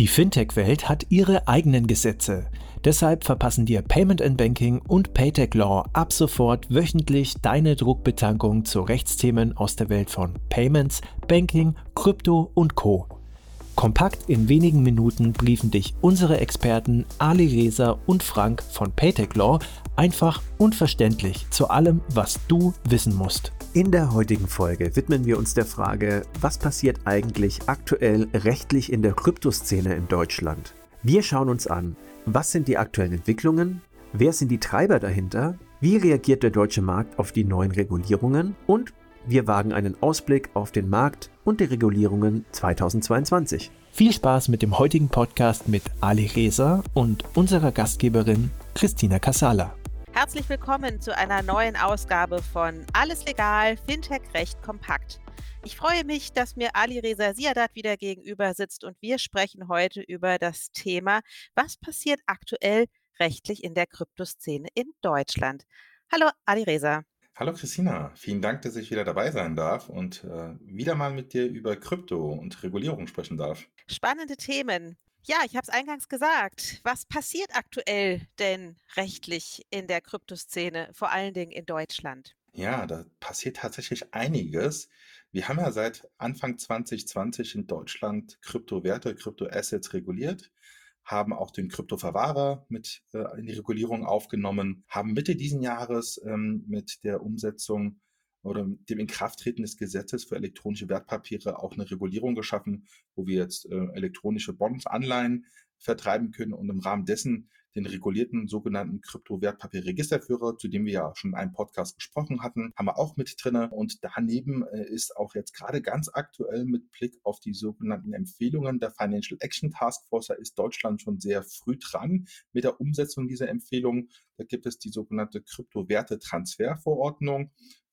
Die Fintech-Welt hat ihre eigenen Gesetze. Deshalb verpassen dir Payment and Banking und Paytech Law ab sofort wöchentlich deine Druckbetankung zu Rechtsthemen aus der Welt von Payments, Banking, Krypto und Co. Kompakt in wenigen Minuten briefen dich unsere Experten Ali Reza und Frank von Paytech Law einfach und verständlich zu allem, was du wissen musst. In der heutigen Folge widmen wir uns der Frage, was passiert eigentlich aktuell rechtlich in der Kryptoszene in Deutschland? Wir schauen uns an, was sind die aktuellen Entwicklungen, wer sind die Treiber dahinter, wie reagiert der deutsche Markt auf die neuen Regulierungen und wir wagen einen Ausblick auf den Markt und die Regulierungen 2022. Viel Spaß mit dem heutigen Podcast mit Ali Reza und unserer Gastgeberin Christina Casala. Herzlich willkommen zu einer neuen Ausgabe von Alles Legal, Fintech Recht Kompakt. Ich freue mich, dass mir Ali Reza Siadat wieder gegenüber sitzt und wir sprechen heute über das Thema, was passiert aktuell rechtlich in der Kryptoszene in Deutschland. Hallo Ali Reza. Hallo Christina, vielen Dank, dass ich wieder dabei sein darf und äh, wieder mal mit dir über Krypto und Regulierung sprechen darf. Spannende Themen. Ja, ich habe es eingangs gesagt. Was passiert aktuell denn rechtlich in der Kryptoszene, vor allen Dingen in Deutschland? Ja, da passiert tatsächlich einiges. Wir haben ja seit Anfang 2020 in Deutschland Kryptowerte, Kryptoassets reguliert, haben auch den Kryptoverwahrer mit äh, in die Regulierung aufgenommen, haben Mitte diesen Jahres ähm, mit der Umsetzung oder dem Inkrafttreten des Gesetzes für elektronische Wertpapiere auch eine Regulierung geschaffen, wo wir jetzt äh, elektronische Bonds, Anleihen vertreiben können und im Rahmen dessen den regulierten sogenannten Kryptowertpapierregisterführer, zu dem wir ja schon in einem Podcast gesprochen hatten, haben wir auch mit drinne. Und daneben äh, ist auch jetzt gerade ganz aktuell mit Blick auf die sogenannten Empfehlungen der Financial Action Task Force, da ist Deutschland schon sehr früh dran mit der Umsetzung dieser Empfehlungen. Da gibt es die sogenannte Kryptowertetransferverordnung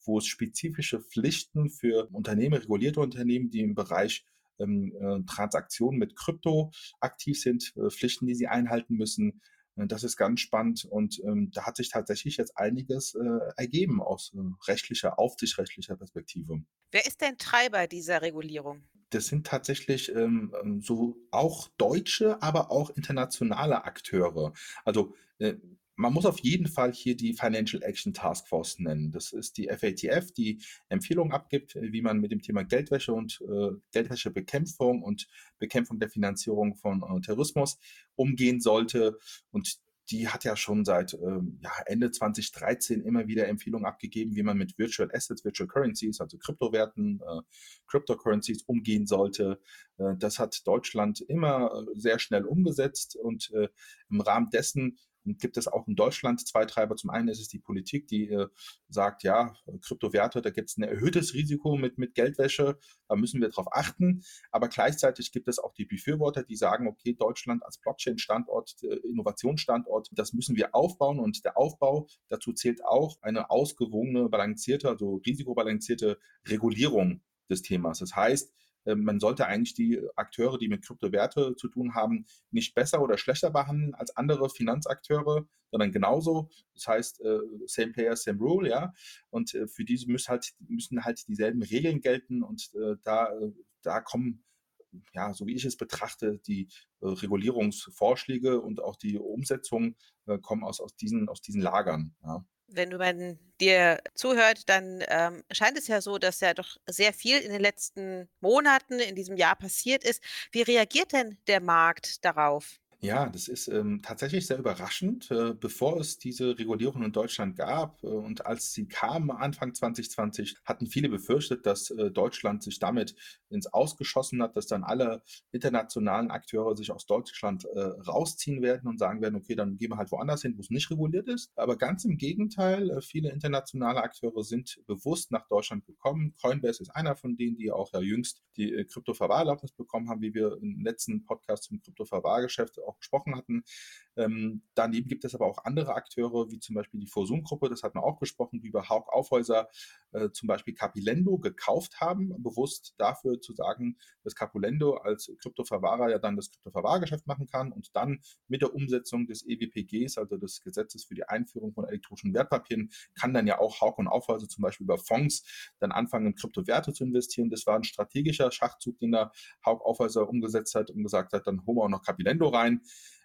wo es spezifische Pflichten für Unternehmen, regulierte Unternehmen, die im Bereich ähm, äh, Transaktionen mit Krypto aktiv sind, äh, Pflichten, die sie einhalten müssen. Äh, das ist ganz spannend und ähm, da hat sich tatsächlich jetzt einiges äh, ergeben aus äh, rechtlicher, aufsichtsrechtlicher Perspektive. Wer ist denn Treiber dieser Regulierung? Das sind tatsächlich ähm, ähm so auch deutsche, aber auch internationale Akteure. Also äh, man muss auf jeden Fall hier die Financial Action Task Force nennen. Das ist die FATF, die Empfehlungen abgibt, wie man mit dem Thema Geldwäsche und äh, Geldwäschebekämpfung und Bekämpfung der Finanzierung von äh, Terrorismus umgehen sollte. Und die hat ja schon seit ähm, ja, Ende 2013 immer wieder Empfehlungen abgegeben, wie man mit Virtual Assets, Virtual Currencies, also Kryptowerten, äh, Cryptocurrencies umgehen sollte. Äh, das hat Deutschland immer äh, sehr schnell umgesetzt und äh, im Rahmen dessen gibt es auch in Deutschland zwei Treiber. Zum einen ist es die Politik, die äh, sagt, ja, Kryptowerte, da gibt es ein erhöhtes Risiko mit, mit Geldwäsche, da müssen wir darauf achten. Aber gleichzeitig gibt es auch die Befürworter, die sagen, okay, Deutschland als Blockchain-Standort, äh, Innovationsstandort, das müssen wir aufbauen. Und der Aufbau, dazu zählt auch eine ausgewogene, balancierte, also risikobalancierte Regulierung des Themas. Das heißt, man sollte eigentlich die Akteure, die mit Kryptowerte zu tun haben, nicht besser oder schlechter behandeln als andere Finanzakteure, sondern genauso. Das heißt, äh, same player, same rule, ja. Und äh, für diese müssen halt, müssen halt dieselben Regeln gelten und äh, da, da kommen ja, so wie ich es betrachte, die äh, Regulierungsvorschläge und auch die Umsetzung äh, kommen aus, aus, diesen, aus diesen Lagern. Ja wenn man dir zuhört, dann ähm, scheint es ja so, dass ja doch sehr viel in den letzten Monaten in diesem Jahr passiert ist. Wie reagiert denn der Markt darauf? Ja, das ist ähm, tatsächlich sehr überraschend. Äh, bevor es diese Regulierung in Deutschland gab äh, und als sie kam Anfang 2020, hatten viele befürchtet, dass äh, Deutschland sich damit ins Ausgeschossen hat, dass dann alle internationalen Akteure sich aus Deutschland äh, rausziehen werden und sagen werden, okay, dann gehen wir halt woanders hin, wo es nicht reguliert ist. Aber ganz im Gegenteil, äh, viele internationale Akteure sind bewusst nach Deutschland gekommen. Coinbase ist einer von denen, die auch ja jüngst die äh, Kryptoverwahrerlaubnis bekommen haben, wie wir im letzten Podcast zum Kryptoverwahrgeschäft auch gesprochen hatten. Ähm, daneben gibt es aber auch andere Akteure, wie zum Beispiel die Forsum-Gruppe, das hat man auch besprochen, die über Haug Aufhäuser äh, zum Beispiel Capilendo gekauft haben, bewusst dafür zu sagen, dass Capilendo als Kryptoverwahrer ja dann das Kryptoverwahrgeschäft machen kann und dann mit der Umsetzung des EWPGs, also des Gesetzes für die Einführung von elektronischen Wertpapieren, kann dann ja auch Haug und Aufhäuser zum Beispiel über Fonds dann anfangen, in Kryptowerte zu investieren. Das war ein strategischer Schachzug, den da Haug Aufhäuser umgesetzt hat und gesagt hat, dann holen wir auch noch Capilendo rein. Ähm,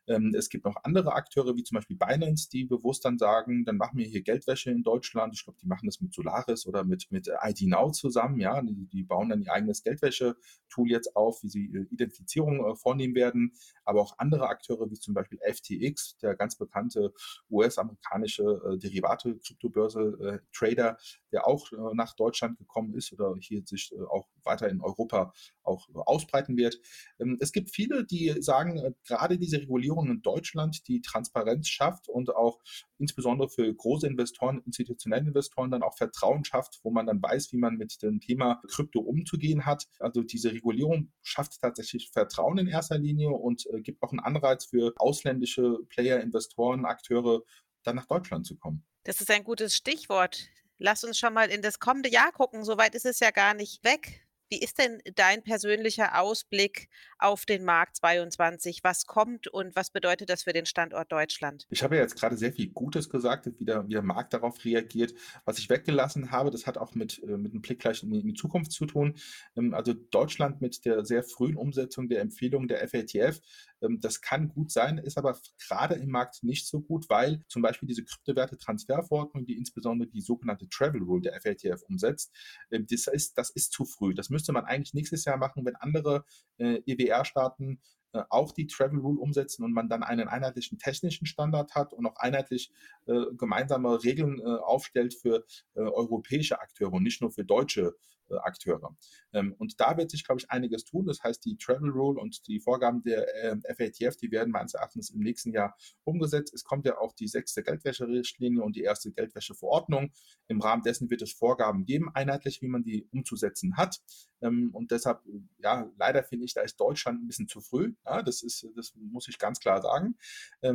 es gibt noch andere Akteure, wie zum Beispiel Binance, die bewusst dann sagen, dann machen wir hier Geldwäsche in Deutschland. Ich glaube, die machen das mit Solaris oder mit, mit ID Now zusammen. Ja, die, die bauen dann ihr eigenes Geldwäsche-Tool jetzt auf, wie sie äh, Identifizierung äh, vornehmen werden. Aber auch andere Akteure, wie zum Beispiel FTX, der ganz bekannte US-amerikanische äh, Derivate-Kryptobörse-Trader, der auch äh, nach Deutschland gekommen ist oder hier sich äh, auch weiter in Europa auch äh, ausbreiten wird. Ähm, es gibt viele, die sagen, gerade diese Regulierung in Deutschland, die Transparenz schafft und auch insbesondere für große Investoren, institutionelle Investoren dann auch Vertrauen schafft, wo man dann weiß, wie man mit dem Thema Krypto umzugehen hat. Also diese Regulierung schafft tatsächlich Vertrauen in erster Linie und gibt auch einen Anreiz für ausländische Player, Investoren, Akteure, dann nach Deutschland zu kommen. Das ist ein gutes Stichwort. Lass uns schon mal in das kommende Jahr gucken. Soweit ist es ja gar nicht weg. Wie ist denn dein persönlicher Ausblick auf den Markt 22? Was kommt und was bedeutet das für den Standort Deutschland? Ich habe ja jetzt gerade sehr viel Gutes gesagt, wie der, wie der Markt darauf reagiert. Was ich weggelassen habe, das hat auch mit, äh, mit einem Blick gleich in die, Zukunft zu tun. Ähm, also Deutschland mit der sehr frühen Umsetzung der Empfehlung der FATF, ähm, das kann gut sein, ist aber gerade im Markt nicht so gut, weil zum Beispiel diese Kryptowerte-Transferverordnung, die insbesondere die sogenannte Travel Rule der FATF umsetzt, ähm, das ist, das ist zu früh. Das müsste man eigentlich nächstes Jahr machen, wenn andere äh, EWR-Staaten äh, auch die Travel Rule umsetzen und man dann einen einheitlichen technischen Standard hat und auch einheitlich äh, gemeinsame Regeln äh, aufstellt für äh, europäische Akteure und nicht nur für deutsche Akteure. Ähm, und da wird sich, glaube ich, einiges tun. Das heißt, die Travel Rule und die Vorgaben der ähm, FATF, die werden meines Erachtens im nächsten Jahr umgesetzt. Es kommt ja auch die sechste Geldwäscherichtlinie und die erste Geldwäscheverordnung. Im Rahmen dessen wird es Vorgaben geben, einheitlich, wie man die umzusetzen hat. Ähm, und deshalb, ja, leider finde ich, da ist Deutschland ein bisschen zu früh. Ja, das ist, das muss ich ganz klar sagen. Äh,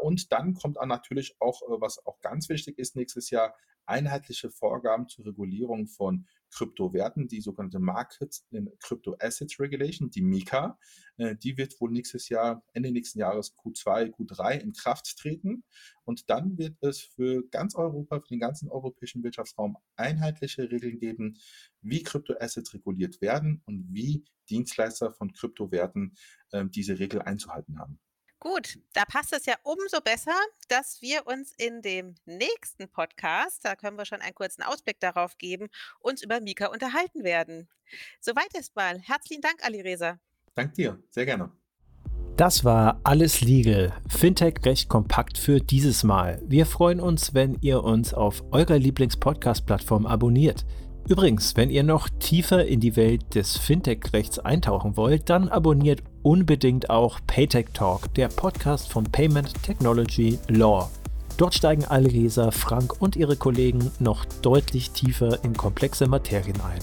und dann kommt dann natürlich auch, äh, was auch ganz wichtig ist nächstes Jahr, einheitliche Vorgaben zur Regulierung von Kryptowerten, die sogenannte Market in Crypto Assets Regulation, die MiCA. Äh, die wird wohl nächstes Jahr, Ende nächsten Jahres Q2, Q3 in Kraft treten. Und dann wird es für ganz Europa, für den ganzen europäischen Wirtschaftsraum einheitliche Regeln geben, wie Kryptoassets reguliert werden und wie Dienstleister von Kryptowerten äh, diese Regel einzuhalten haben. Gut, da passt es ja umso besser, dass wir uns in dem nächsten Podcast, da können wir schon einen kurzen Ausblick darauf geben, uns über Mika unterhalten werden. Soweit erstmal. Herzlichen Dank, Ali Reza. Dank dir, sehr gerne. Das war alles Legal. Fintech recht kompakt für dieses Mal. Wir freuen uns, wenn ihr uns auf eurer Lieblings-Podcast-Plattform abonniert. Übrigens, wenn ihr noch tiefer in die Welt des Fintech-Rechts eintauchen wollt, dann abonniert unbedingt auch Paytech Talk, der Podcast von Payment Technology Law. Dort steigen Alresa, Frank und ihre Kollegen noch deutlich tiefer in komplexe Materien ein.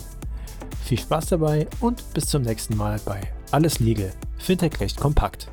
Viel Spaß dabei und bis zum nächsten Mal bei Alles Legal, Fintech Recht kompakt.